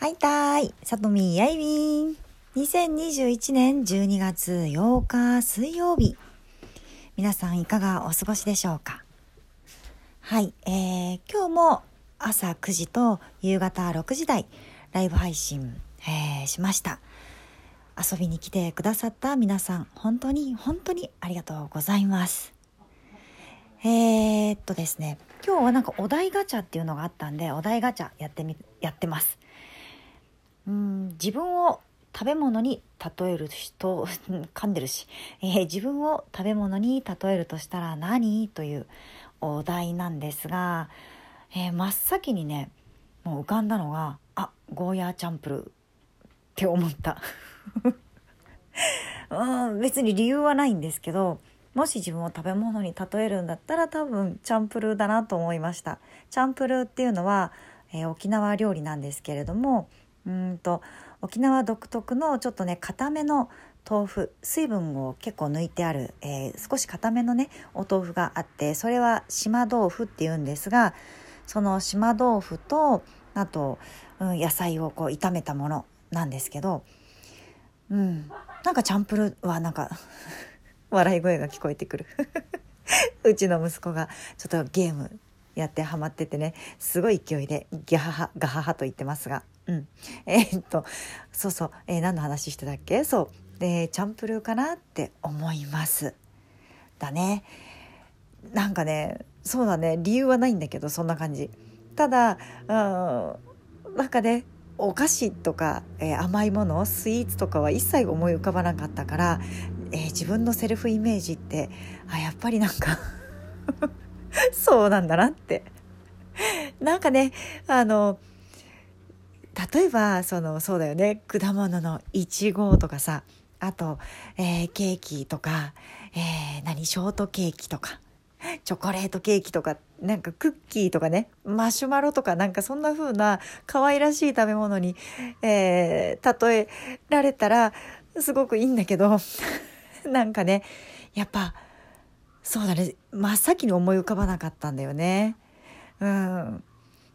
はいたい、さとみやいびん。2021年12月8日水曜日。皆さんいかがお過ごしでしょうか？はい、えー、今日も朝9時と夕方6時台ライブ配信、えー、しました。遊びに来てくださった皆さん、本当に本当にありがとうございます。えー、っとですね、今日はなんかお題ガチャっていうのがあったんで、お題ガチャやってみ、やってます。うん自分を食べ物に例える人 噛んでるし、えー、自分を食べ物に例えるとしたら何というお題なんですが、えー、真っ先にねもう浮かんだのがあゴーヤーチャンプルって思った。うん別に理由はないんですけどもし自分を食べ物に例えるんだったら多分チャンプルーだなと思いました。チャンプルーっていうのは、えー、沖縄料理なんですけれどもうんと沖縄独特のちょっとね固めの豆腐水分を結構抜いてある、えー、少し固めのねお豆腐があってそれは島豆腐っていうんですがその島豆腐とあと、うん、野菜をこう炒めたものなんですけど、うん、なんかチャンプルはなんか 笑い声が聞こえてくる。うちの息子がちょっとゲームやってハマっててねすごい勢いでギャハハガハハと言ってますが。うん、えー、っとそうそう、えー、何の話してたっけ？そう。でチャンプルーかなって思います。だね。なんかねそうだね。理由はないんだけどそんな感じ。ただうんなんかねお菓子とか、えー、甘いものスイーツとかは一切思い浮かばなかったから、えー、自分のセルフイメージってあやっぱりなんか そうなんだなって。なんかねあの例えばそのそうだよね。果物のいちごとかさあと、えー、ケーキとか、えー、何ショートケーキとかチョコレートケーキとかなんかクッキーとかねマシュマロとかなんかそんな風な可愛らしい食べ物に、えー、例えられたらすごくいいんだけど なんかねやっぱそうだね。真っ先に思い浮かばなかったんだよね。うん、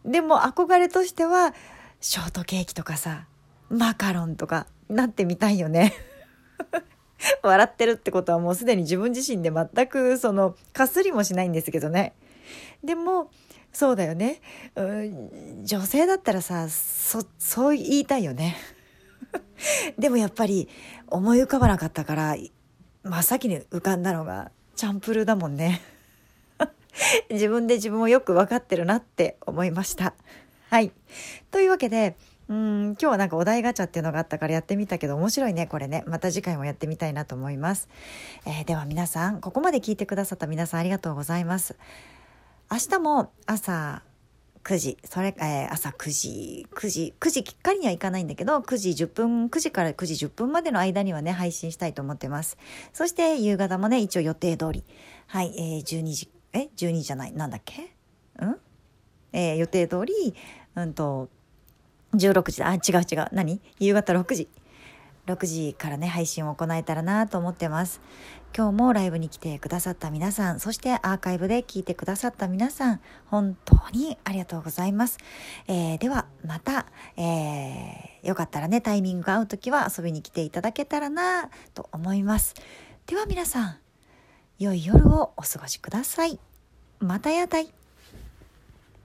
でも憧れとしてはショートケーキとかさマカロンとかなってみたいよね。笑ってるってことはもうすでに自分自身で全くそのかすりもしないんですけどね。でもそうだよね、うん、女性だったらさそそう言いたいよね。でもやっぱり思い浮かばなかったから真っ先に浮かんだのがチャンプルだもんね。自分で自分をよく分かってるなって思いました。はい。というわけで、うん今日はなんかお題ガチャっていうのがあったからやってみたけど面白いねこれね。また次回もやってみたいなと思います、えー、では皆さんここまで聞いてくださった皆さんありがとうございます。明日も朝9時それ、えー、朝9時9時9時きっかりにはいかないんだけど9時10分9時から9時10分までの間にはね配信したいと思ってます。そして夕方もね一応予定通り。はい、えー、12時え12時じゃないなんだっけ？うん？えー、予定通りうんと、16時、あ、違う違う、何？夕方6時。6時からね、配信を行えたらなと思ってます。今日もライブに来てくださった皆さん、そしてアーカイブで聞いてくださった皆さん、本当にありがとうございます。えー、では、また、えー、よかったらね、タイミングが合う時は遊びに来ていただけたらなと思います。では皆さん、良い夜をお過ごしください。またやたい。